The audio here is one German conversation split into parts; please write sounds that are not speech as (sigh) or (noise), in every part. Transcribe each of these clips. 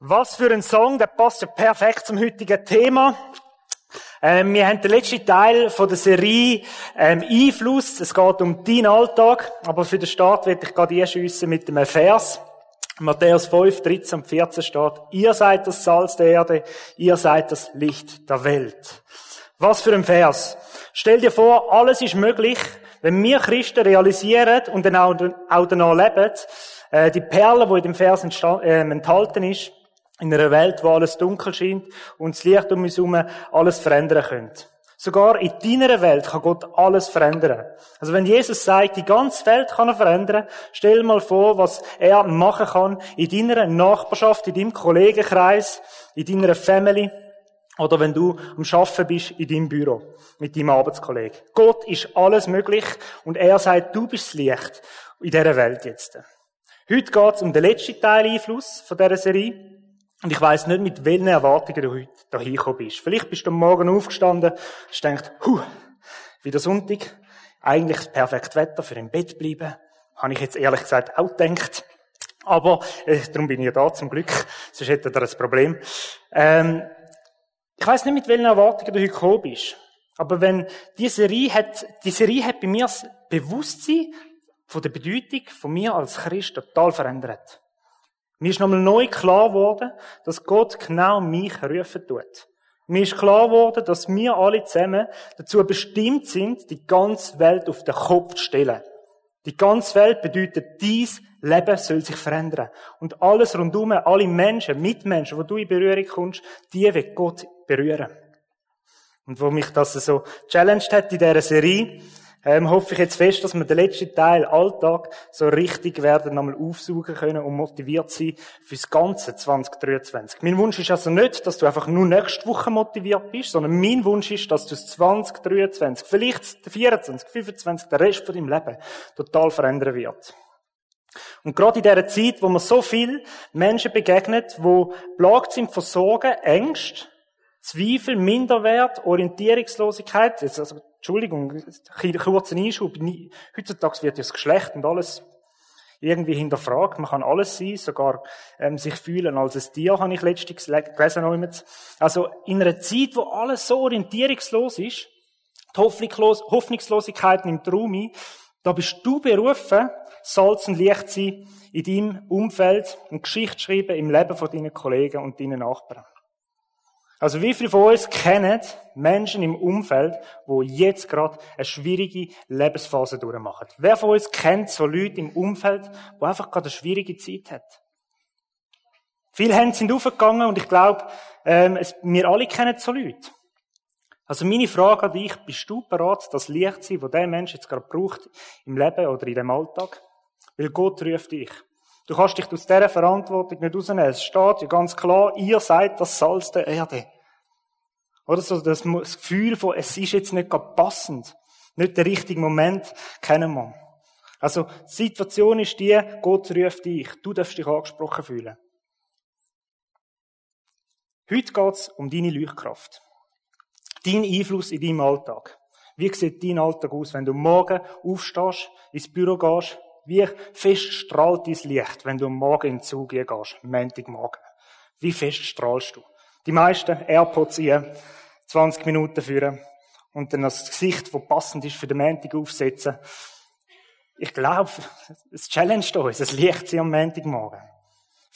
Was für ein Song, der passt ja perfekt zum heutigen Thema. Ähm, wir haben den letzten Teil von der Serie ähm, Einfluss. Es geht um deinen Alltag, aber für den Start werde ich gerade einschiessen mit einem Vers. Matthäus 5, 13 und 14 steht, ihr seid das Salz der Erde, ihr seid das Licht der Welt. Was für ein Vers. Stell dir vor, alles ist möglich, wenn wir Christen realisieren und dann auch, danach leben, äh, die Perle, die in dem Vers äh, enthalten ist, in einer Welt, wo alles dunkel scheint und das Licht um uns herum alles verändern könnte. Sogar in deiner Welt kann Gott alles verändern. Also wenn Jesus sagt, die ganze Welt kann er verändern, stell mal vor, was er machen kann in deiner Nachbarschaft, in deinem Kollegenkreis, in deiner Family oder wenn du am Schaffen bist in deinem Büro mit deinem Arbeitskollegen. Gott ist alles möglich und er sagt, du bist das Licht in dieser Welt jetzt. Heute geht es um den letzten Teil Einfluss von dieser Serie. Und ich weiss nicht, mit welchen Erwartungen du heute dahin gekommen bist. Vielleicht bist du am Morgen aufgestanden und denkst, huh, wieder Sonntag, eigentlich das perfekte Wetter für im Bett bleiben. Habe ich jetzt ehrlich gesagt auch gedacht. Aber, äh, darum bin ich ja da, zum Glück. Sonst hätte er ein Problem. Ähm, ich weiss nicht, mit welchen Erwartungen du heute gekommen bist. Aber wenn die Serie hat, die Serie hat bei mir das Bewusstsein von der Bedeutung von mir als Christ total verändert. Mir ist nochmal neu klar geworden, dass Gott genau mich rufen tut. Mir ist klar geworden, dass wir alle zusammen dazu bestimmt sind, die ganze Welt auf den Kopf zu stellen. Die ganze Welt bedeutet, dies Leben soll sich verändern. Und alles rundum, alle Menschen, Mitmenschen, wo du in Berührung kommst, die wird Gott berühren. Und wo mich das so challenged hat in dieser Serie, ähm, hoffe ich jetzt fest, dass wir den letzten Teil Alltag so richtig werden nochmal aufsuchen können und motiviert sein fürs ganze 2023. Mein Wunsch ist also nicht, dass du einfach nur nächste Woche motiviert bist, sondern mein Wunsch ist, dass du das 2023, vielleicht 24, 25, der Rest von deinem Leben total verändern wird. Und gerade in dieser Zeit, wo man so viel Menschen begegnet, wo plagt sind von Sorgen, Ängsten, Zweifel, Minderwert, Orientierungslosigkeit, also Entschuldigung, kurzen Einschub. Heutzutage wird ja das Geschlecht und alles irgendwie hinterfragt. Man kann alles sein, sogar ähm, sich fühlen als ein Tier, habe ich letztens gelesen. Also in einer Zeit, wo alles so orientierungslos ist, die Hoffnungslos Hoffnungslosigkeit nimmt Raum ein, da bist du berufen, Salz und Licht sein in deinem Umfeld und Geschichte schreiben im Leben von deinen Kollegen und deinen Nachbarn. Also wie viele von uns kennen Menschen im Umfeld, wo jetzt gerade eine schwierige Lebensphase durchmachen? Wer von uns kennt so Leute im Umfeld, wo einfach gerade eine schwierige Zeit hat? Viele Hände sind aufgegangen und ich glaube, ähm, es, wir alle kennen so Leute. Also meine Frage an dich, bist du bereit, das Licht zu sein, das der Mensch jetzt gerade braucht im Leben oder in dem Alltag? Weil Gott ruft dich. Du kannst dich aus dieser Verantwortung nicht rausnehmen. Es steht ja ganz klar, ihr seid das Salz der Erde. Oder so das Gefühl von, es ist jetzt nicht gerade passend. Nicht der richtige Moment, kennen wir. Also, die Situation ist die, Gott ruft dich. Du darfst dich angesprochen fühlen. Heute geht es um deine Leuchtkraft. Dein Einfluss in deinem Alltag. Wie sieht dein Alltag aus, wenn du morgen aufstehst, ins Büro gehst, wie fest strahlt dein Licht, wenn du morgen in den Zug gehst, Montagmorgen? Wie fest strahlst du? Die meisten AirPods hier, 20 Minuten führen und dann das Gesicht, das passend ist für den Montag aufsetzen. Ich glaube, es challenged uns, es liegt sie am Montagmorgen.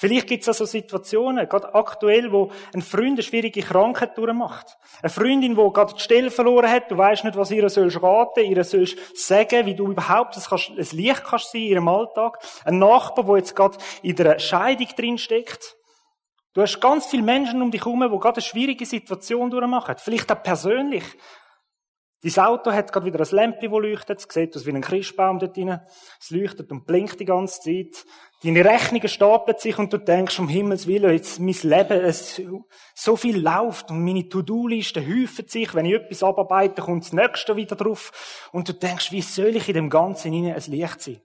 Vielleicht gibt es also Situationen, gerade aktuell, wo ein Freund eine schwierige Krankheit durchmacht. Eine Freundin, die gerade die Stelle verloren hat, du weißt nicht, was ihr sollst raten, ihr sollst sagen, wie du überhaupt ein Licht kannst sein in ihrem Alltag. Ein Nachbar, der jetzt gerade in der Scheidung drin steckt. Du hast ganz viele Menschen um dich herum, die gerade eine schwierige Situation durchmachen. Vielleicht auch persönlich. Dein Auto hat gerade wieder ein Lämpchen, das leuchtet. Es sieht aus wie ein Christbaum dort drin. Es leuchtet und blinkt die ganze Zeit. Deine Rechnungen stapeln sich und du denkst, um Himmels Willen, jetzt mein Leben, es, so viel läuft und meine To-Do-Listen häufen sich. Wenn ich etwas abarbeite, kommt das Nächste wieder drauf. Und du denkst, wie soll ich in dem Ganzen hinein ein Licht sein?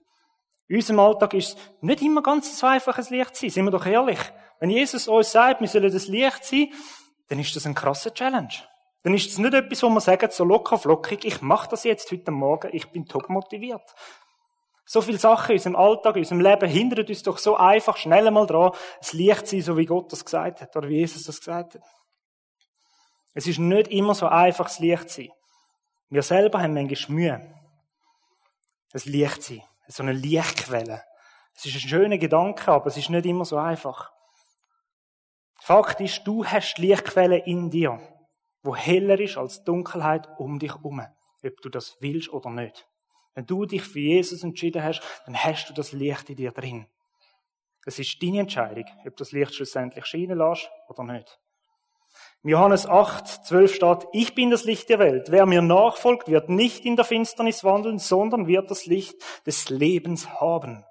In unserem Alltag ist es nicht immer ganz so einfach, ein Licht sein. Sind wir doch ehrlich. Wenn Jesus uns sagt, wir sollen das Licht sein, dann ist das ein krasser Challenge. Dann ist es nicht etwas, wo man sagt, so locker flockig, ich mache das jetzt heute Morgen, ich bin top motiviert. So viele Sachen in unserem Alltag, in unserem Leben hindern uns doch so einfach schnell mal dran, es Licht sein, so wie Gott das gesagt hat, oder wie Jesus das gesagt hat. Es ist nicht immer so einfach, das Licht sein. Wir selber haben manchmal Mühe, das Licht sein. So eine Lichtquelle. Es ist ein schöner Gedanke, aber es ist nicht immer so einfach. Fakt ist, du hast die Lichtquelle in dir, wo heller ist als Dunkelheit um dich herum. Ob du das willst oder nicht. Wenn du dich für Jesus entschieden hast, dann hast du das Licht in dir drin. Es ist deine Entscheidung, ob du das Licht schlussendlich scheinen lässt oder nicht. In Johannes 8, 12 steht, ich bin das Licht der Welt. Wer mir nachfolgt, wird nicht in der Finsternis wandeln, sondern wird das Licht des Lebens haben.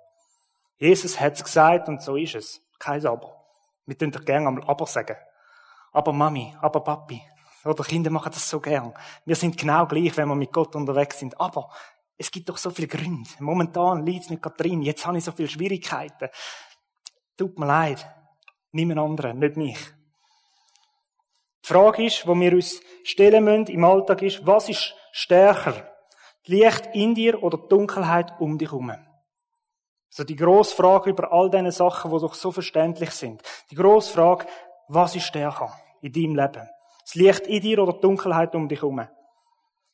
Jesus hat es gesagt und so ist es. Kein Aber. Wir doch gerne einmal Aber sagen. Aber Mami, aber Papi. Oder Kinder machen das so gern. Wir sind genau gleich, wenn wir mit Gott unterwegs sind. Aber es gibt doch so viele Gründe. Momentan liegt es nicht gerade drin. Jetzt habe ich so viele Schwierigkeiten. Tut mir leid. Niemand anderen, nicht mich. Die Frage ist, wo wir uns stellen müssen im Alltag ist, was ist stärker? Licht in dir oder die Dunkelheit um dich herum? Also die grosse Frage über all diese Sachen, die doch so verständlich sind. Die grosse Frage, was ist stärker in deinem Leben? Das Licht in dir oder die Dunkelheit um dich herum?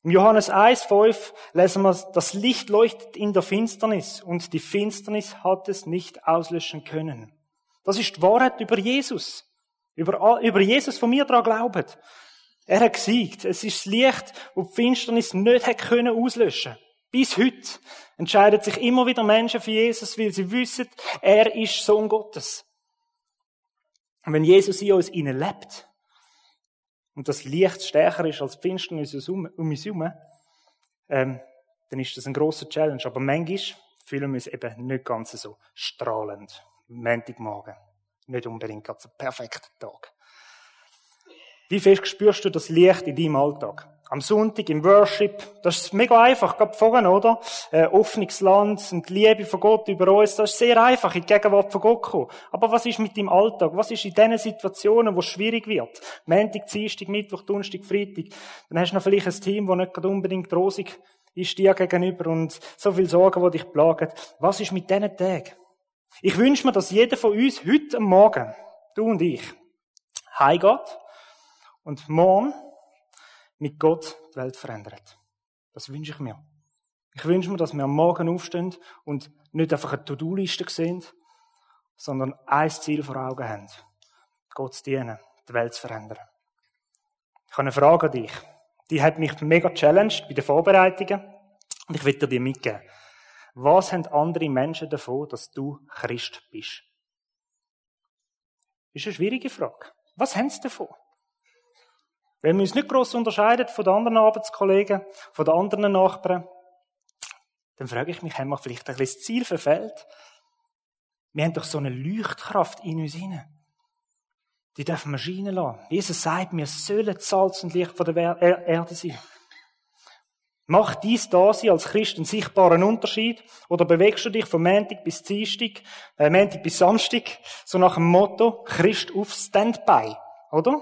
Im Johannes 1, 5 lesen wir, das Licht leuchtet in der Finsternis und die Finsternis hat es nicht auslöschen können. Das ist die Wahrheit über Jesus. Über, über Jesus, von mir daran glauben. Er hat gesiegt. Es ist das Licht, das die Finsternis nicht hat können auslöschen Bis heute entscheiden sich immer wieder Menschen für Jesus, weil sie wissen, er ist Sohn Gottes. Und wenn Jesus in uns lebt und das Licht stärker ist als die Finsternis um uns herum, ähm, dann ist das ein großer Challenge. Aber manchmal fühlen wir uns eben nicht ganz so strahlend. Montagmorgen nicht unbedingt ganz ein perfekter Tag. Wie fest spürst du das Licht in deinem Alltag? Am Sonntag im Worship, das ist mega einfach, gerade vorhin, oder? Äh, offenes Land und die Liebe von Gott über uns, das ist sehr einfach, in die Gegenwart von Gott kommen. Aber was ist mit deinem Alltag? Was ist in diesen Situationen, wo es schwierig wird? Montag, Dienstag, Mittwoch, Donnerstag, Freitag. Dann hast du noch vielleicht ein Team, das nicht gerade unbedingt rosig ist dir gegenüber und so viel Sorgen, die dich plagen. Was ist mit diesen Tagen? Ich wünsche mir, dass jeder von uns heute Morgen, du und ich, heimgeht und morgen mit Gott die Welt verändert. Das wünsche ich mir. Ich wünsche mir, dass wir am Morgen aufstehen und nicht einfach eine To-Do-Liste sehen, sondern ein Ziel vor Augen haben. Gott zu dienen, die Welt zu verändern. Ich habe eine Frage an dich. Die hat mich mega challenged bei den Vorbereitungen und ich will dir die mitgeben. Was haben andere Menschen davon, dass du Christ bist? Das ist eine schwierige Frage. Was haben sie davon? Wenn wir uns nicht gross unterscheiden von den anderen Arbeitskollegen, von den anderen Nachbarn, dann frage ich mich, haben wir vielleicht ein bisschen das Ziel verfehlt? Wir haben doch so eine Leuchtkraft in uns hinein. Die dürfen wir scheinen lassen. Jesus sagt, wir sollen Salz und Licht von der Erde sein. Macht dies da sie als Christ einen sichtbaren Unterschied? Oder bewegst du dich von Montag bis Dienstag, äh, Montag bis Samstag, so nach dem Motto, Christ auf Standby, oder?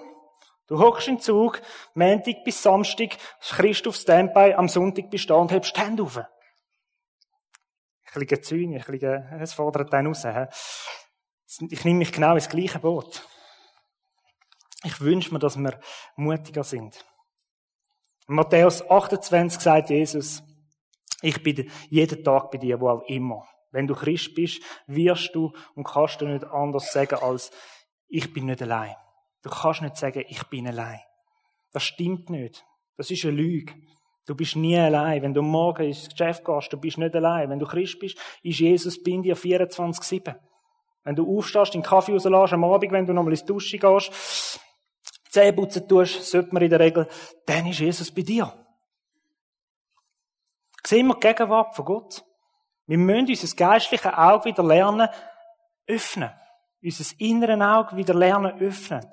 Du hockst im Zug, Montag bis Samstag, Christ auf Standby, am Sonntag bist du da und hebst die Hände auf. Ein bisschen zynisch, ein bisschen, es fordert einen raus. Ich nehme mich genau ins gleiche Boot. Ich wünsche mir, dass wir mutiger sind. In Matthäus 28 sagt Jesus, ich bin jeden Tag bei dir, wo auch immer. Wenn du Christ bist, wirst du und kannst du nicht anders sagen als, ich bin nicht allein. Du kannst nicht sagen, ich bin allein. Das stimmt nicht. Das ist eine Lüge. Du bist nie allein. Wenn du morgen ins Geschäft gehst, du bist nicht allein. Wenn du Christ bist, ist Jesus bei dir 24-7. Wenn du aufstehst, den Kaffee rauslässt am Abend, wenn du nochmal ins Dusche gehst, Zähne putzen tust, sollte man in der Regel, dann ist Jesus bei dir. Sehen wir die Gegenwart von Gott? Wir müssen unser geistliches Auge wieder lernen, öffnen. Unser inneren Auge wieder lernen, öffnen.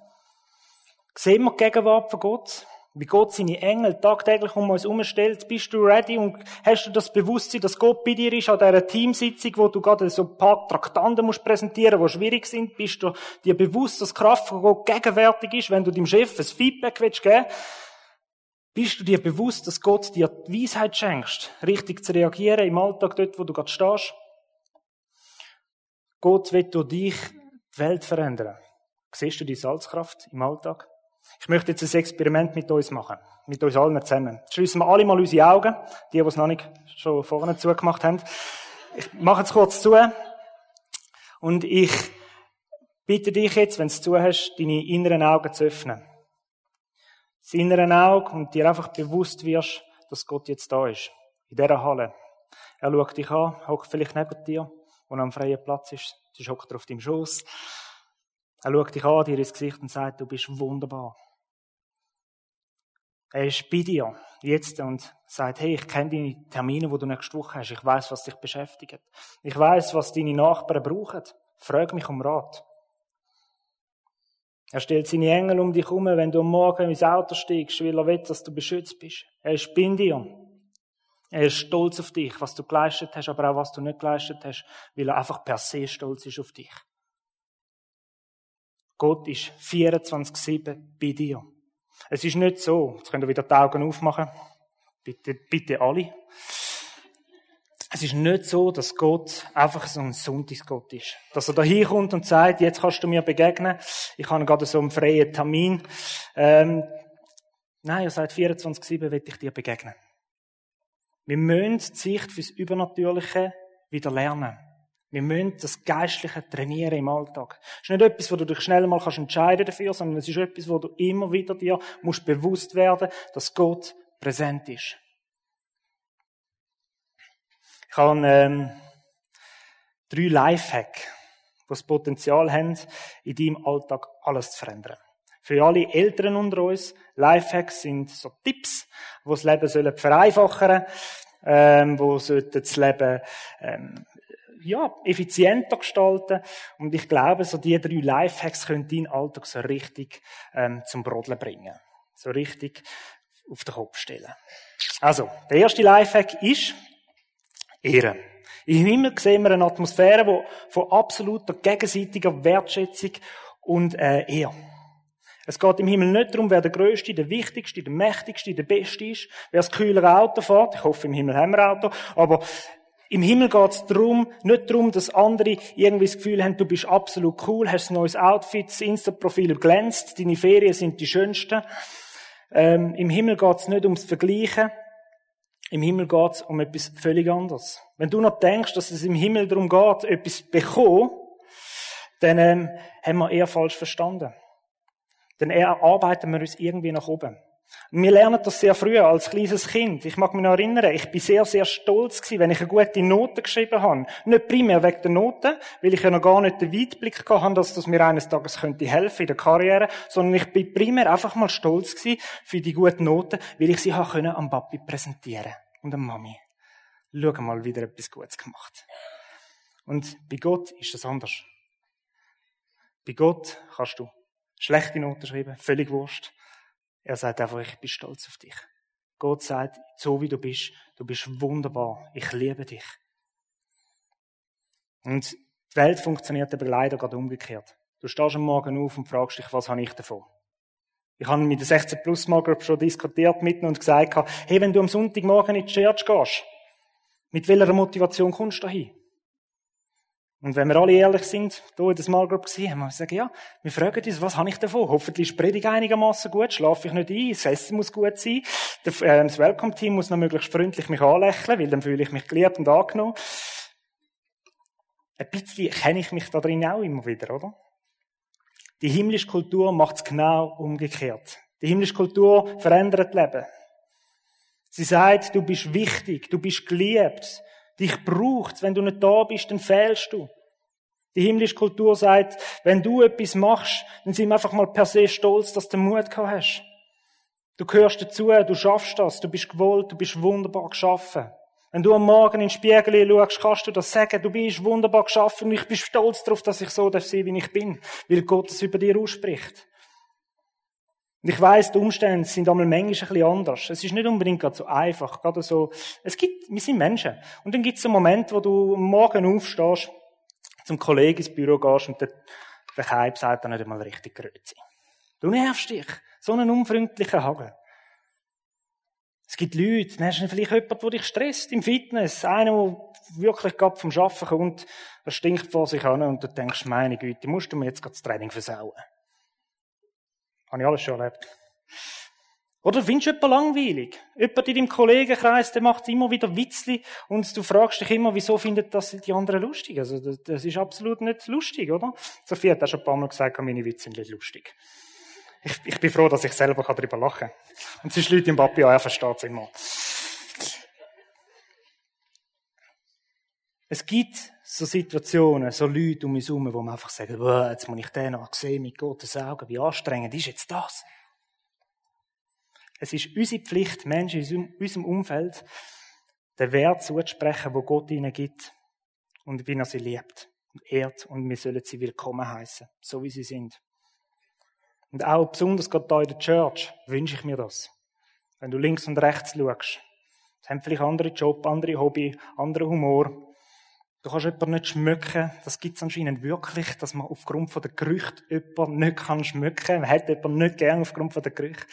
Sehen wir die Gegenwart von Gott? Wie Gott seine Engel tagtäglich um uns herumstellt. Bist du ready und hast du das Bewusstsein, dass Gott bei dir ist an dieser Teamsitzung, wo du gerade so ein paar Traktanten musst präsentieren, die schwierig sind? Bist du dir bewusst, dass Kraft von Gott gegenwärtig ist, wenn du dem Chef ein Feedback willst geben Bist du dir bewusst, dass Gott dir die Weisheit schenkst, richtig zu reagieren im Alltag dort, wo du gerade stehst? Gott will durch dich die Welt verändern. Siehst du die Salzkraft im Alltag? Ich möchte jetzt ein Experiment mit uns machen. Mit uns allen zusammen. Schließen wir alle mal unsere Augen. Die, die es noch nicht schon vorne zugemacht haben. Ich mache es kurz zu. Und ich bitte dich jetzt, wenn du es zu hast, deine inneren Augen zu öffnen. Das innere Auge und dir einfach bewusst wirst, dass Gott jetzt da ist. In dieser Halle. Er schaut dich an, hockt vielleicht neben dir, wo er am freien Platz ist. Hockt er auf deinem Schoß. Er schaut dich an, dir ins Gesicht und sagt, du bist wunderbar. Er ist bei dir jetzt und sagt, hey, ich kenne deine Termine, wo du nächste Woche hast. Ich weiß, was dich beschäftigt. Ich weiß, was deine Nachbarn brauchen. Frag mich um Rat. Er stellt seine Engel um dich herum, wenn du am Morgen ins Auto steigst, weil er will, dass du beschützt bist. Er ist bei dir. Er ist stolz auf dich, was du geleistet hast, aber auch was du nicht geleistet hast, weil er einfach per se stolz ist auf dich. Gott ist 24-7 bei dir. Es ist nicht so, jetzt könnt ihr wieder die Augen aufmachen, bitte, bitte alle. Es ist nicht so, dass Gott einfach so ein Sonntagsgott ist. Dass er da hinkommt und sagt, jetzt kannst du mir begegnen. Ich habe gerade so einen freien Termin. Ähm, nein, er sagt, 24-7 will ich dir begegnen. Wir müssen die Sicht fürs Übernatürliche wieder lernen. Wir müssen das Geistliche trainieren im Alltag. Es ist nicht etwas, wo du dich schnell mal kannst entscheiden dafür, sondern es ist etwas, wo du immer wieder dir musst bewusst werden, dass Gott präsent ist. Ich habe ähm, drei Lifehack, die das Potenzial haben, in deinem Alltag alles zu verändern. Für alle Eltern unter uns, Lifehacks sind so Tipps, die das Leben sollen vereinfachen ähm, wo das Leben ähm, ja, effizienter gestalten. Und ich glaube, so die drei Lifehacks können deinen Alltag so richtig ähm, zum Brodeln bringen. So richtig auf den Kopf stellen. Also, der erste Lifehack ist Ehre. Im Himmel sehen wir eine Atmosphäre wo, von absoluter gegenseitiger Wertschätzung und äh, Ehre. Es geht im Himmel nicht darum, wer der Größte, der Wichtigste, der Mächtigste, der Beste ist, wer das kühlere Auto fährt. Ich hoffe, im Himmel haben wir Auto. Aber im Himmel geht es darum, nicht darum, dass andere irgendwie das Gefühl haben, du bist absolut cool, hast ein neues Outfit, das Insta-Profil glänzt, deine Ferien sind die schönsten. Ähm, Im Himmel geht es nicht ums Vergleichen. Im Himmel geht es um etwas völlig anderes. Wenn du noch denkst, dass es im Himmel darum geht, etwas zu bekommen, dann ähm, haben wir eher falsch verstanden. Dann eher arbeiten wir uns irgendwie nach oben. Wir lernen das sehr früh, als kleines Kind. Ich mag mich noch erinnern, ich bin sehr, sehr stolz gewesen, wenn ich eine gute Note geschrieben habe. Nicht primär wegen der Noten, weil ich ja noch gar nicht den Weitblick hatte, dass das mir eines Tages könnte helfen in der Karriere, sondern ich bin primär einfach mal stolz gewesen für die guten Noten, weil ich sie habe können am Papi präsentieren und am Mami. Schau mal, wieder etwas Gutes gemacht. Und bei Gott ist das anders. Bei Gott kannst du schlechte Noten schreiben, völlig wurscht. Er sagt einfach, ich bin stolz auf dich. Gott sagt, so wie du bist, du bist wunderbar. Ich liebe dich. Und die Welt funktioniert aber leider gerade umgekehrt. Du stehst am Morgen auf und fragst dich, was habe ich davon? Ich habe mit der 16 Plus Small Group schon diskutiert mitten und gesagt, hey, wenn du am Sonntagmorgen in die Church gehst, mit welcher Motivation kommst du hin? Und wenn wir alle ehrlich sind, hier in der Small Group gesehen, haben wir sagen, ja, wir fragen uns, was habe ich davon? Hoffentlich ist Predigt einigermaßen gut, schlafe ich nicht ein, das Essen muss gut sein, äh, das Welcome-Team muss noch möglichst freundlich mich anlächeln, weil dann fühle ich mich geliebt und angenommen. Ein bisschen kenne ich mich da drin auch immer wieder, oder? Die himmlische Kultur macht es genau umgekehrt. Die himmlische Kultur verändert Leben. Sie sagt, du bist wichtig, du bist geliebt, dich braucht. Wenn du nicht da bist, dann fehlst du. Die himmlische Kultur sagt, wenn du etwas machst, dann sind wir einfach mal per se stolz, dass du Mut gehabt hast. Du gehörst dazu, du schaffst das, du bist gewollt, du bist wunderbar geschaffen. Wenn du am Morgen in den Spiegel schaust, kannst du das sagen, du bist wunderbar geschaffen und ich bin stolz darauf, dass ich so sein darf, wie ich bin, weil Gott es über dir ausspricht. Und ich weiss, die Umstände sind einmal manchmal ein bisschen anders. Es ist nicht unbedingt gerade so einfach. Gerade so, es gibt, wir sind Menschen. Und dann gibt es einen Moment, wo du morgen aufstehst, zum Kollegen ins Büro gehst und der, der Keib sagt dann nicht einmal richtig Grüezi. Du nervst dich. So einen unfreundlichen Hagen. Es gibt Leute, dann hast du vielleicht jemanden, der dich stresst im Fitness. Einer, der wirklich gerade vom Arbeiten kommt, der stinkt vor sich an und du denkst, meine Güte, musst du mir jetzt gerade das Training versauen. Habe ich alles schon erlebt. Oder findest du jemanden langweilig? Jemand in deinem Kollegenkreis, der macht immer wieder Witzli und du fragst dich immer, wieso findet das die anderen lustig? Also, das ist absolut nicht lustig, oder? Sophie hat auch schon ein paar Mal gesagt, meine Witze sind nicht lustig. Ich, ich bin froh, dass ich selber darüber lachen kann. Und sonst Leute im Papi, ja, er versteht es immer. Es gibt so Situationen, so Leute um mich herum, wo man einfach sagen, jetzt muss ich den noch sehen mit Gottes Augen, wie anstrengend ist jetzt das? Es ist unsere Pflicht, Menschen in unserem Umfeld den Wert zuzusprechen, wo Gott ihnen gibt und wie er sie liebt und ehrt und wir sollen sie willkommen heißen, so wie sie sind. Und auch besonders gerade hier in der Church wünsche ich mir das. Wenn du links und rechts schaust, sie haben vielleicht andere Job, andere Hobby, anderen Humor. Du kannst jemanden nicht schmücken. Das gibt es anscheinend wirklich, dass man aufgrund von der Gerüchte jemanden nicht schmücken kann. Man hat jemanden nicht gern aufgrund von der Gerüchte.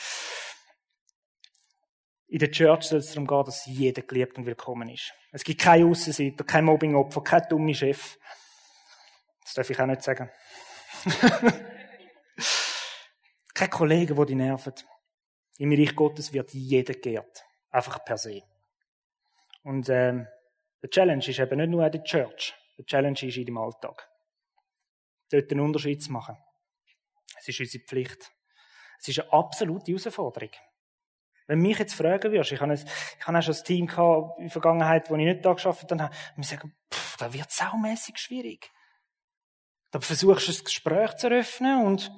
In der Church soll es darum gehen, dass jeder geliebt und willkommen ist. Es gibt keine Aussenseiter, kein Mobbingopfer, kein dummer Chef. Das darf ich auch nicht sagen. (laughs) Keine Kollegen, die dich nerven. Im Reich Gottes wird jeder geehrt. Einfach per se. Und ähm, der Challenge ist eben nicht nur in der Church. Der Challenge ist in deinem Alltag. Dort einen Unterschied zu machen. Es ist unsere Pflicht. Es ist eine absolute Herausforderung. Wenn mich jetzt fragen würdest, ich habe, ein, ich habe auch schon ein Team gehabt in der Vergangenheit, wo ich nicht da geschafft habe, und sagen, pff, da wird saumässig schwierig. Da versuchst du ein Gespräch zu eröffnen und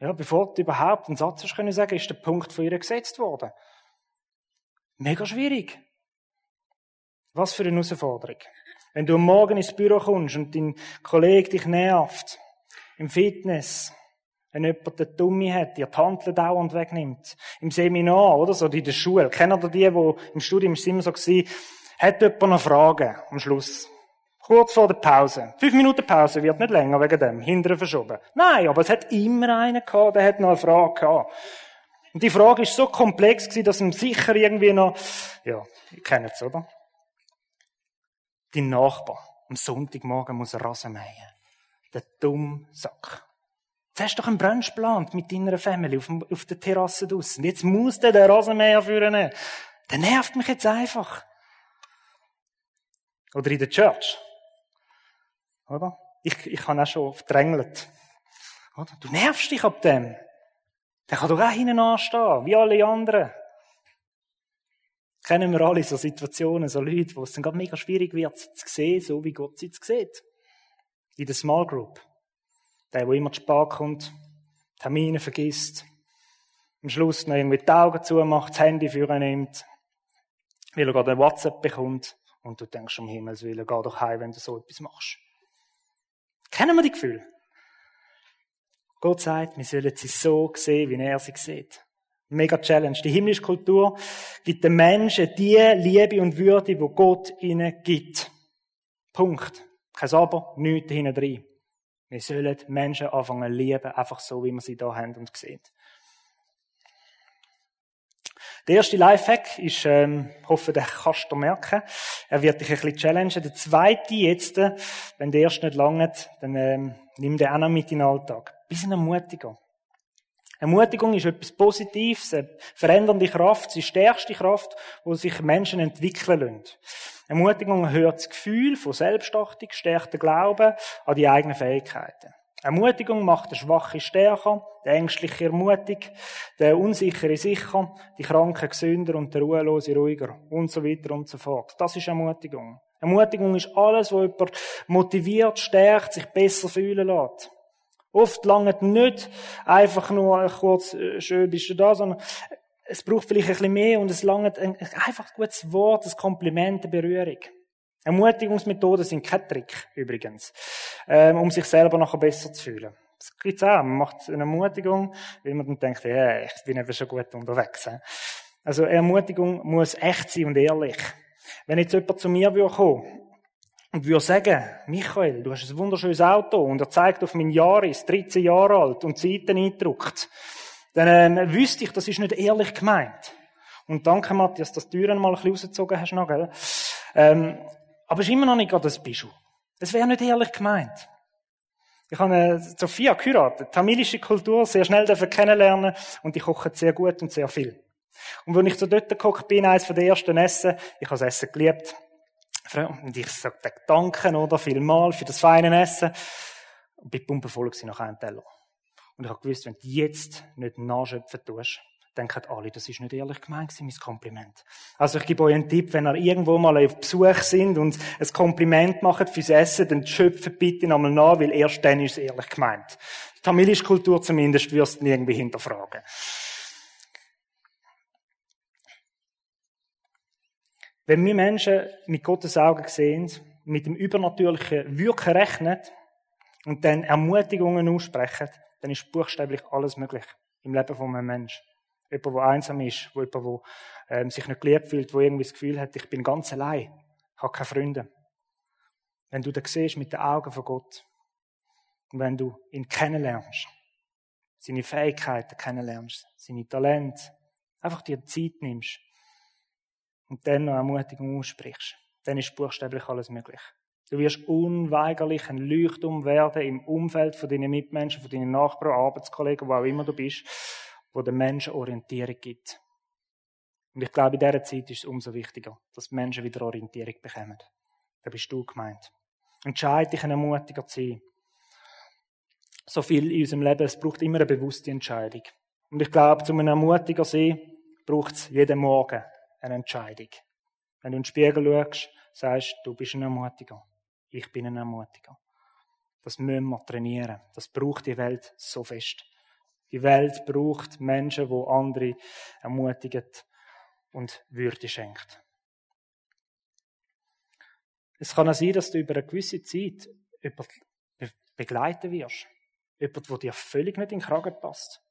ja, bevor du überhaupt einen Satz hast können sagen, ist der Punkt von ihr gesetzt worden. Mega schwierig. Was für eine Herausforderung. Wenn du am Morgen ins Büro kommst und dein Kollege dich nervt, im Fitness, wenn jemand den Dumme hat, dir die Handel dauernd wegnimmt, im Seminar, oder so, in der Schule. Kennen ihr die, wo im Studium ist immer so gewesen, hat jemand noch Fragen am Schluss? Kurz vor der Pause. Fünf Minuten Pause wird nicht länger wegen dem. Hinterher verschoben. Nein, aber es hat immer einen gehabt, der hat noch eine Frage gehabt. Und die Frage ist so komplex gewesen, dass ihm sicher irgendwie noch, ja, ihr kennt es, oder? Dein Nachbar am Sonntagmorgen muss Rasen mähen. Der dumme Sack. Jetzt hast du doch einen Brunch geplant mit deiner Family auf, auf der Terrasse draussen. Jetzt muss der den Rasenmäher führen. Der nervt mich jetzt einfach. Oder in der Church. Oder? Ich, ich habe auch schon verdrängelt. Oder? Du nervst dich ab dem. Der kann doch auch hinten anstehen, wie alle anderen. Kennen wir alle so Situationen, so Leute, wo es dann gerade mega schwierig wird, sie zu sehen, so wie Gott sie sieht. In der Small Group. Der, der immer zu spät kommt, Termine vergisst, am Schluss noch irgendwie die Augen zumacht, das Handy für ihn nimmt, weil er gerade ein WhatsApp bekommt und du denkst um Himmels Willen, geh doch heim, wenn du so etwas machst. Kennen wir die Gefühle? Gott sagt, wir sollen sie so sehen, wie er sie sieht. Mega Challenge. Die himmlische Kultur gibt den Menschen die Liebe und Würde, wo Gott ihnen gibt. Punkt. Kein Aber, nichts hinten drin. Wir sollen Menschen anfangen lieben, einfach so, wie wir sie da haben und sehen. Der erste Lifehack ist, ähm, hoffe, den kannst du merken. Er wird dich ein bisschen challengen. Der zweite jetzt, äh, wenn der erste nicht langt, dann ähm, nimm den auch noch mit in den Alltag. Bisschen Ermutigung. Ermutigung ist etwas Positives, eine verändernde Kraft, die stärkste Kraft, wo sich Menschen entwickeln lassen. Ermutigung erhöht das Gefühl von Selbstachtung, stärkt den Glauben an die eigenen Fähigkeiten. Ermutigung macht den Schwache stärker, der Ängstliche ermutigt, der Unsichere sicher, die Kranken gesünder und der Ruhelose ruhiger und so weiter und so fort. Das ist Ermutigung. Ermutigung ist alles, wo jemand motiviert, stärkt, sich besser fühlen lässt. Oft langt nicht einfach nur kurz, äh, schön bist du da, sondern es braucht vielleicht ein bisschen mehr und es langt einfach ein gutes Wort, ein Kompliment, eine Berührung. Ermutigungsmethoden sind kein Trick, übrigens, ähm, um sich selber nachher besser zu fühlen. Das gibt's auch. Man macht eine Ermutigung, weil man dann denkt, ja, ich bin eben schon gut unterwegs. Also Ermutigung muss echt sein und ehrlich. Wenn jetzt jemand zu mir würde kommen und würde sagen, Michael, du hast ein wunderschönes Auto und er zeigt auf mein Jahres, 13 Jahre alt und Seiten eindruckt, dann äh, wüsste ich, das ist nicht ehrlich gemeint. Und danke, Matthias, dass du Türen mal ein bisschen rausgezogen hast noch, gell? Ähm, aber es ist immer noch nicht das Bischof. Es wäre nicht ehrlich gemeint. Ich habe eine Sophia geheiratet, tamilische Kultur, sehr schnell kennenlernen und die kochen sehr gut und sehr viel. Und wenn ich so dort gekocht bin, eines von den ersten Essen, ich habe das Essen geliebt, und ich sage Danke, oder, vielmal für das feine Essen, und bin pumpenvoll nach einem Teller. Und ich habe gewusst, wenn du jetzt nicht nachschöpfen tust, denken alle, das ist nicht ehrlich gemeint mein Kompliment. Also ich gebe euch einen Tipp, wenn ihr irgendwo mal auf Besuch sind und ein Kompliment macht fürs Essen, dann schöpft bitte nochmal nach, weil erst dann ist es ehrlich gemeint. Die tamilische Kultur zumindest wirst du irgendwie hinterfragen. Wenn wir Menschen mit Gottes Augen sehen, mit dem übernatürlichen Wirken rechnen und dann Ermutigungen aussprechen, dann ist buchstäblich alles möglich im Leben von einem Menschen. Jemand, der einsam ist, wo jemand, der ähm, sich nicht geliebt fühlt, wo irgendwie das Gefühl hat, ich bin ganz allein, habe keine Freunde. Wenn du das siehst mit den Augen von Gott und wenn du ihn kennenlernst, seine Fähigkeiten kennenlernst, seine Talente, einfach dir Zeit nimmst und dann noch Ermutigung aussprichst, dann ist buchstäblich alles möglich. Du wirst unweigerlich ein Leuchtturm werden im Umfeld von deinen Mitmenschen, von deinen Nachbarn, Arbeitskollegen, wo auch immer du bist wo den Menschen Orientierung gibt. Und ich glaube, in dieser Zeit ist es umso wichtiger, dass die Menschen wieder Orientierung bekommen. Da bist du gemeint. Entscheide dich, ein Ermutiger zu sein. So viel in unserem Leben, es braucht immer eine bewusste Entscheidung. Und ich glaube, zum einem Ermutiger sein, braucht es jeden Morgen eine Entscheidung. Wenn du in den Spiegel schaust, sagst du, bist ein Ermutiger. Ich bin ein Ermutiger. Das müssen wir trainieren. Das braucht die Welt so fest. Die Welt braucht Menschen, wo andere ermutigen und Würde schenkt. Es kann auch sein, dass du über eine gewisse Zeit jemanden begleiten wirst. Jemand, der dir völlig nicht in den Kragen passt.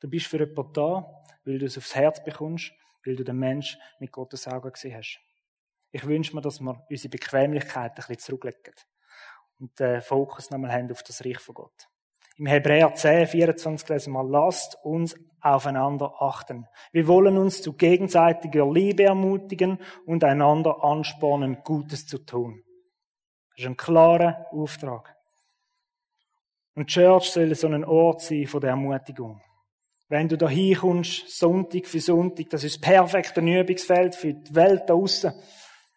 Du bist für jemanden da, weil du es aufs Herz bekommst, weil du den Menschen mit Gottes Augen gesehen hast. Ich wünsche mir, dass wir unsere Bequemlichkeit ein bisschen zurücklegen und den Fokus nochmal haben auf das Reich von Gott. Im Hebräer 10, 24 lesen wir, lasst uns aufeinander achten. Wir wollen uns zu gegenseitiger Liebe ermutigen und einander anspornen, Gutes zu tun. Das ist ein klarer Auftrag. Und Church soll so ein Ort sein von der Ermutigung. Wenn du da hinkommst, Sonntag für Sonntag, das ist das perfekte Übungsfeld für die Welt da draussen.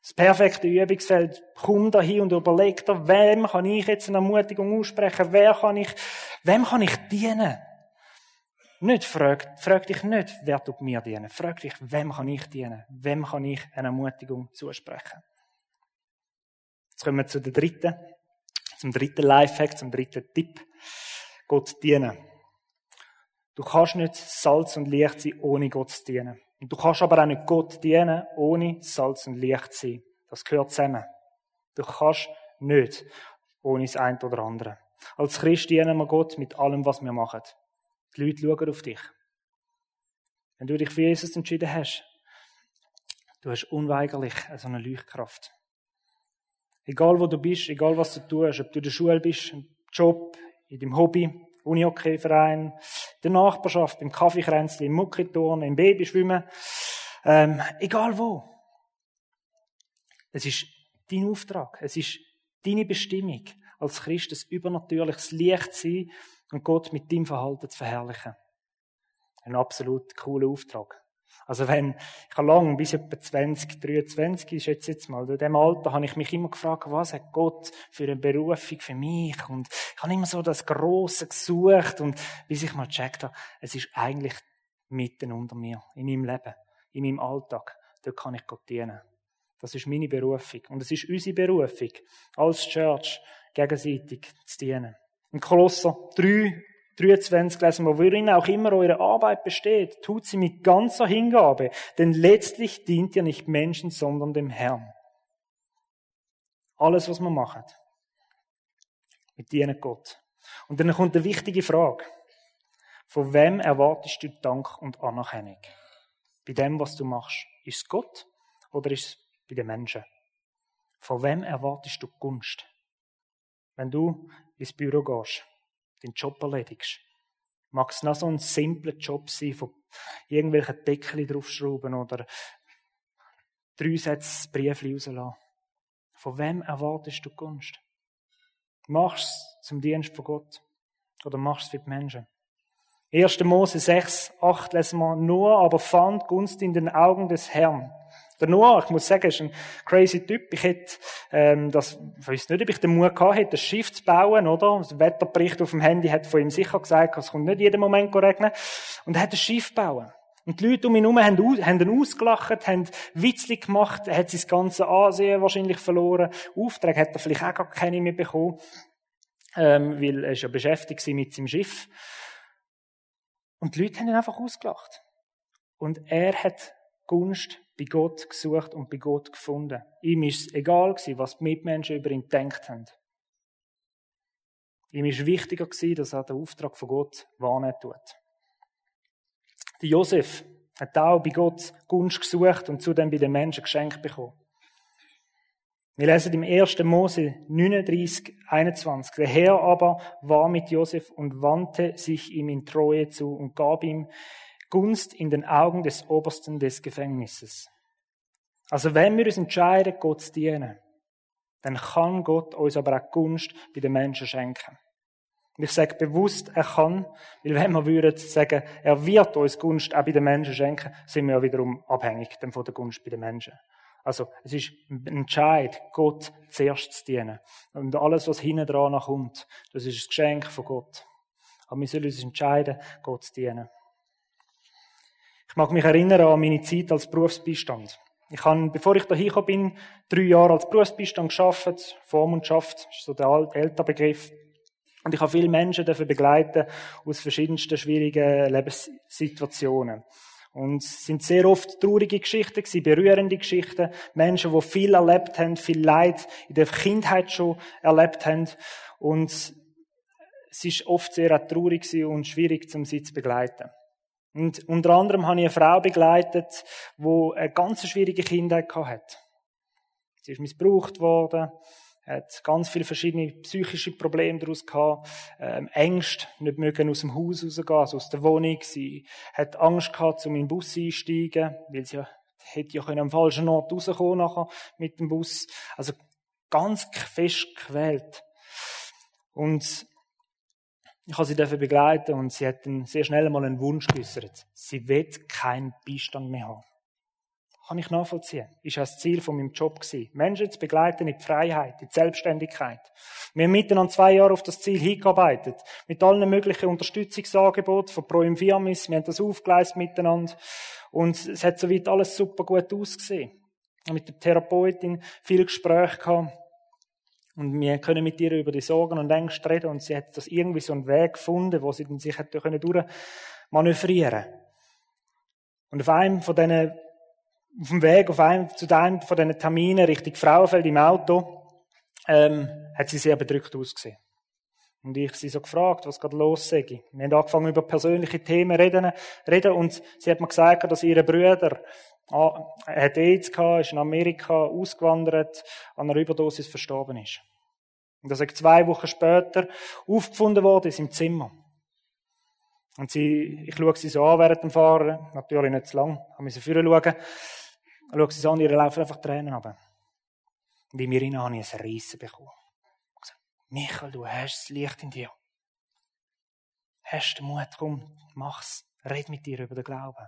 Das perfekte Übungsfeld. Komm da hin und überleg dir, wem kann ich jetzt eine Ermutigung aussprechen? Wer kann ich, wem kann ich dienen? Nicht frag, frag dich nicht, wer tut mir dienen. Frag dich, wem kann ich dienen? Wem kann ich eine Ermutigung zusprechen? Jetzt kommen wir zu der dritten, zum dritten Lifehack, zum dritten Tipp. Gott dienen. Du kannst nicht Salz und Licht sein, ohne Gott zu dienen. Und du kannst aber auch nicht Gott dienen, ohne Salz und Licht zu sein. Das gehört zusammen. Du kannst nicht ohne das eine oder andere. Als Christ dienen wir Gott mit allem, was wir machen. Die Leute schauen auf dich. Wenn du dich für Jesus entschieden hast, du hast unweigerlich so eine Leuchtkraft. Egal wo du bist, egal was du tust, ob du in der Schule bist, im Job, in deinem Hobby, Unihockeyverein, in der Nachbarschaft, im Kaffeekränzli, im Muckiturnen, im Babyschwimmen, ähm, egal wo. Es ist dein Auftrag, es ist deine Bestimmung, als Christ ein übernatürliches Licht zu sein und Gott mit deinem Verhalten zu verherrlichen. Ein absolut cooler Auftrag. Also wenn, ich habe lange, bis etwa 20, 23 ist jetzt jetzt mal, in dem Alter habe ich mich immer gefragt, was hat Gott für eine Berufung für mich? Und ich habe immer so das Grosse gesucht und bis ich mal gecheckt habe, es ist eigentlich mitten unter mir, in meinem Leben, in meinem Alltag. Dort kann ich Gott dienen. Das ist meine Berufung. Und es ist unsere Berufung, als Church gegenseitig zu dienen. In Kolosser 3, 23 lesen wir, worin auch immer eure Arbeit besteht, tut sie mit ganzer Hingabe, denn letztlich dient ihr nicht Menschen, sondern dem Herrn. Alles, was wir machen, wir dienen Gott. Und dann kommt eine wichtige Frage. Von wem erwartest du Dank und Anerkennung? Bei dem, was du machst. Ist es Gott oder ist es bei den Menschen? Von wem erwartest du Gunst? Wenn du ins Büro gehst, den Job erledigst, Mag es noch so ein simpler Job sein, von irgendwelchen Deckel draufschrauben oder drei Sätze Briefli rauslassen. Von wem erwartest du Gunst? Machst es zum Dienst von Gott oder machst es für die Menschen? 1. Mose 6, 8 lesen wir, nur aber fand Gunst in den Augen des Herrn. Der Noah, ich muss sagen, ist ein crazy Typ. Ich hätte, ähm, das, ich weiß nicht, ob ich den Mut gehabt hätte, ein Schiff zu bauen, oder? Das Wetterbericht auf dem Handy hat von ihm sicher gesagt, es kommt nicht jeden Moment regnen. Und er hat ein Schiff bauen. Und die Leute um ihn herum haben, haben ihn ausgelacht, haben Witzli gemacht, er hat sein ganzes Ansehen wahrscheinlich verloren. Aufträge hat er vielleicht auch gar keine mehr bekommen, ähm, weil er ist ja beschäftigt mit seinem Schiff. Und die Leute haben ihn einfach ausgelacht. Und er hat Gunst bei Gott gesucht und bei Gott gefunden. Ihm ist es egal gewesen, was die Mitmenschen über ihn gedacht haben. Ihm ist wichtiger gewesen, dass er den Auftrag von Gott wahrnehmen tut. Der Josef hat auch bei Gott Gunst gesucht und zudem bei den Menschen geschenkt bekommen. Wir lesen im 1. Mose 39, 21. Der Herr aber war mit Josef und wandte sich ihm in Treue zu und gab ihm Gunst in den Augen des Obersten des Gefängnisses. Also wenn wir uns entscheiden, Gott zu dienen, dann kann Gott uns aber auch Gunst bei den Menschen schenken. Und ich sage bewusst, er kann, weil wenn wir würden sagen, er wird uns Gunst auch bei den Menschen schenken, sind wir ja wiederum abhängig von der Gunst bei den Menschen. Also, es ist ein Entscheid, Gott zuerst zu dienen. Und alles, was hinten dran kommt, das ist ein Geschenk von Gott. Aber wir sollen uns entscheiden, Gott zu dienen. Ich mag mich erinnern an meine Zeit als Berufsbeistand. Ich habe, bevor ich da hingekommen bin, drei Jahre als Berufsbeistand geschafft. Vormundschaft ist so der ältere Begriff. Und ich habe viele Menschen dafür begleiten aus verschiedensten schwierigen Lebenssituationen. Und es sind sehr oft traurige Geschichten gewesen, berührende Geschichten. Menschen, die viel erlebt haben, viel Leid in der Kindheit schon erlebt haben. Und es ist oft sehr traurig und schwierig, um sie zu begleiten. Und unter anderem habe ich eine Frau begleitet, die eine ganz schwierige Kindheit hatte. Sie ist missbraucht worden, hat ganz viele verschiedene psychische Probleme daraus gehabt, ähm, Ängste, nicht mögen aus dem Haus rausgehen, also aus der Wohnung. Sie hat Angst gehabt, um in Bus einsteigen, weil sie ja, hätte ja können am falschen Ort rauskommen nachher mit dem Bus. Also ganz fest gequält. Und ich habe sie dafür begleiten und sie hat dann sehr schnell mal einen Wunsch geäußert. Sie will keinen Beistand mehr haben. Kann ich nachvollziehen. Ist das Ziel von meinem Job gewesen. Menschen zu begleiten in die Freiheit, in die Selbstständigkeit. Wir haben miteinander zwei Jahre auf das Ziel hingearbeitet. Mit allen möglichen Unterstützungsangeboten von Pro Infiamis. Wir haben das aufgeleistet miteinander. Und es hat soweit alles super gut ausgesehen. Mit der Therapeutin viel Gespräche gehabt. Und wir können mit ihr über die Sorgen und Ängste reden. Und sie hat das irgendwie so einen Weg gefunden, wo sie sich hätte können durchmanövrieren Und auf einem von diesen auf dem Weg auf einem, zu einem von diesen Terminen Richtung Frauenfeld im Auto, ähm, hat sie sehr bedrückt ausgesehen. Und ich sie so gefragt, was gerade los sei. Wir haben angefangen über persönliche Themen reden, reden und sie hat mir gesagt, dass ihre Brüder ah, hat AIDS gehabt, ist in Amerika ausgewandert, an einer Überdosis verstorben ist. Und das ist zwei Wochen später aufgefunden worden in im Zimmer. Und sie, ich schaue sie so an während dem Fahren, natürlich nicht zu lang, habe sie vorher schauen. Ich schaue sie so an, ihr laufen einfach Tränen runter. Und in mir hinein habe ich ein Reissen bekommen. Ich gesagt, Michael, du hast das Licht in dir. Hast du Mut, komm, mach's. Red mit dir über den Glauben.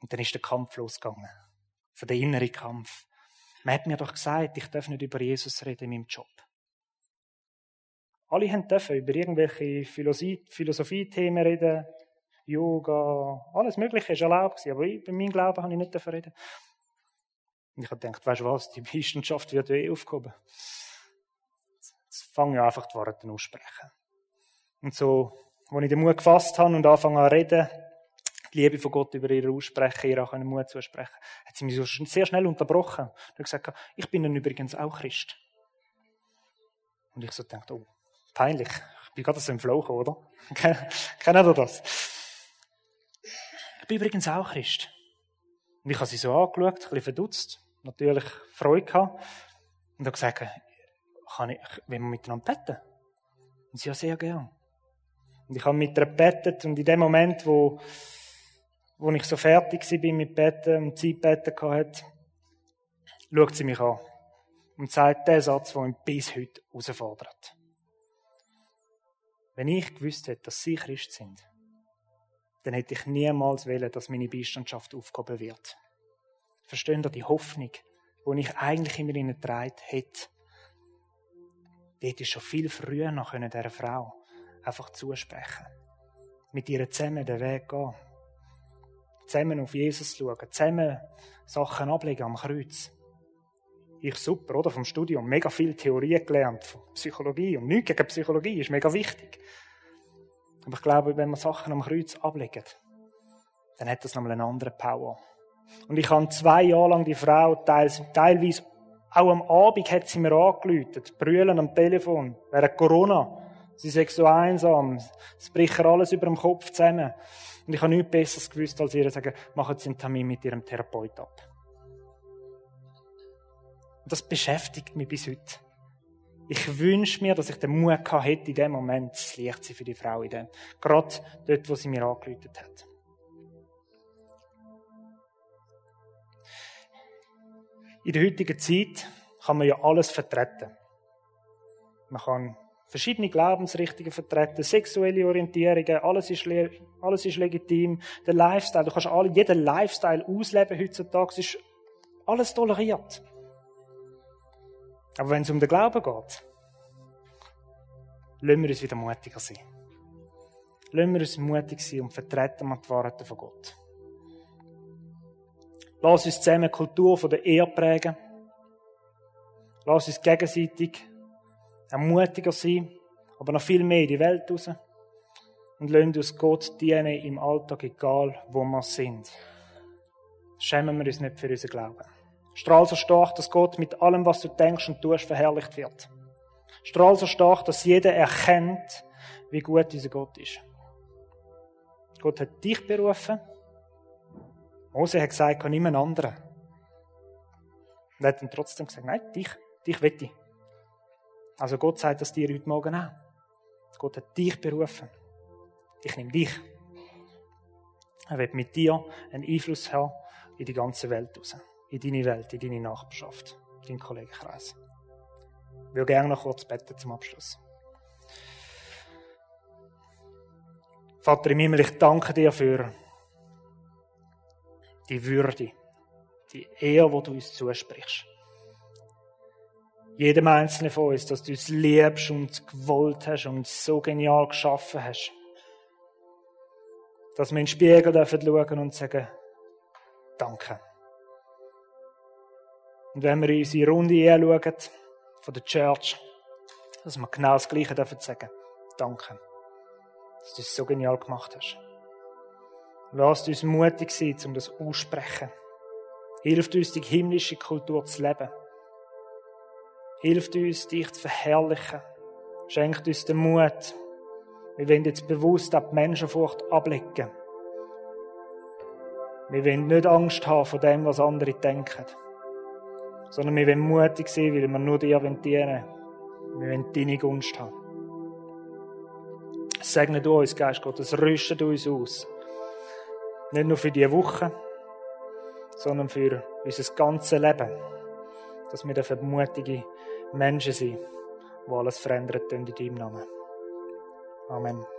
Und dann ist der Kampf losgegangen. Für den inneren Kampf. Man hat mir doch gesagt, ich darf nicht über Jesus reden in meinem Job. Alle haben dürfen über irgendwelche Philosophie-Themen reden, Yoga, alles Mögliche ist erlaubt aber ich, bei meinem Glauben habe ich nicht dürfen reden. Und ich habe gedacht, weißt du was, die Wissenschaft wird eh aufgehoben. Jetzt fange ich einfach die Worte aussprechen. Und so, als ich den Mut gefasst habe und anfange an reden, die Liebe von Gott über ihr aussprechen, ihr auch einen Mut zusprechen, hat sie mich so sehr schnell unterbrochen. Und gesagt, ich bin dann übrigens auch Christ. Und ich so dachte, oh, peinlich. Ich bin gerade so im Flow gekommen, oder? (laughs) Kennen ihr das? Ich bin übrigens auch Christ. Und ich habe sie so angeschaut, ein bisschen verdutzt, natürlich Freude gehabt. Und habe gesagt, kann ich, wenn wir miteinander beten? Und sie ja sehr gern. Und ich habe mit ihr gebetet und in dem Moment, wo, wo ich so fertig war mit Betten und Zeit beten hatte, schaut sie mich an und sagt den Satz, der mich bis heute herausfordert. Wenn ich gewusst hätte, dass sie Christ sind, dann hätte ich niemals wollen, dass meine Beistandschaft aufgehoben wird. Verstehen ihr die Hoffnung, die ich eigentlich immer ihnen getragen hätte? Die hätte ich schon viel früher noch dieser Frau einfach zusprechen Mit ihr zusammen den Weg gehen. Zusammen auf Jesus schauen. Zusammen Sachen ablegen am Kreuz. Ich super, oder? Vom Studium. Mega viel Theorie gelernt. Von Psychologie. Und nichts gegen Psychologie ist mega wichtig. Aber ich glaube, wenn wir Sachen am Kreuz ablegen, dann hat das nochmal eine andere Power. Und ich habe zwei Jahre lang die Frau teils, teilweise auch am Abend hat sie mir angeläutet, brüllen am Telefon, während Corona. Sie sind so einsam, es bricht alles über dem Kopf zusammen. Und ich habe nichts Besseres gewusst, als ihr zu sagen, machen Sie einen Termin mit Ihrem Therapeut ab. Das beschäftigt mich bis heute. Ich wünsche mir, dass ich den Mut gehabt hätte, in dem Moment das Licht für die Frau in dem. Gerade dort, wo sie mir angeläutet hat. In der heutigen Zeit kann man ja alles vertreten. Man kann verschiedene Glaubensrichtungen vertreten, sexuelle Orientierungen, alles ist, alles ist legitim. Der Lifestyle, du kannst alle, jeden Lifestyle ausleben heutzutage, ist alles toleriert. Aber wenn es um den Glauben geht, lassen wir uns wieder mutiger sein. Lassen wir uns mutig sein und vertreten wir die Wahrheit von Gott. Lass uns zusammen die Kultur der Ehe prägen. Lass uns gegenseitig ermutiger sein, aber noch viel mehr in die Welt raus. Und lassen uns Gott dienen im Alltag, egal wo wir sind. Schämen wir uns nicht für unseren Glauben. Strahl so stark, dass Gott mit allem, was du denkst und tust, verherrlicht wird. Strahl so stark, dass jeder erkennt, wie gut unser Gott ist. Gott hat dich berufen. Mose hat gesagt, kann niemand anderen. Und er hat ihm trotzdem gesagt, nein, dich, dich will ich. Also Gott sagt das dir heute Morgen auch. Gott hat dich berufen. Ich nehme dich. Er wird mit dir einen Einfluss haben in die ganze Welt raus in deine Welt, in deine Nachbarschaft, in deinen Kollegenkreis. Ich will gerne noch kurz beten zum Abschluss. Vater im Himmel, ich danke dir für die Würde, die Ehre, die du uns zusprichst. Jedem Einzelnen von uns, dass du uns liebst und gewollt hast und so genial geschaffen hast. Dass wir in den Spiegel schauen dürfen und sagen, danke. Und wenn wir unsere Runde anschauen, von der Church, dass wir genau das Gleiche dürfen sagen. Danke, dass du es so genial gemacht hast. Lass uns mutig sein, um das aussprechen. Hilft uns, die himmlische Kultur zu leben. Hilft uns, dich zu verherrlichen. Schenkt uns den Mut. Wir wollen jetzt bewusst ab Menschenfurcht ablegen. Wir wollen nicht Angst haben vor dem, was andere denken sondern wir wollen mutig sein, weil wir nur dir dienen wollen. Wir wollen deine Gunst haben. Segne du uns, Geist Gottes, rüste du uns aus. Nicht nur für diese Woche, sondern für unser ganzes Leben. Dass wir mutige Menschen sind, die alles verändern in deinem Namen. Amen.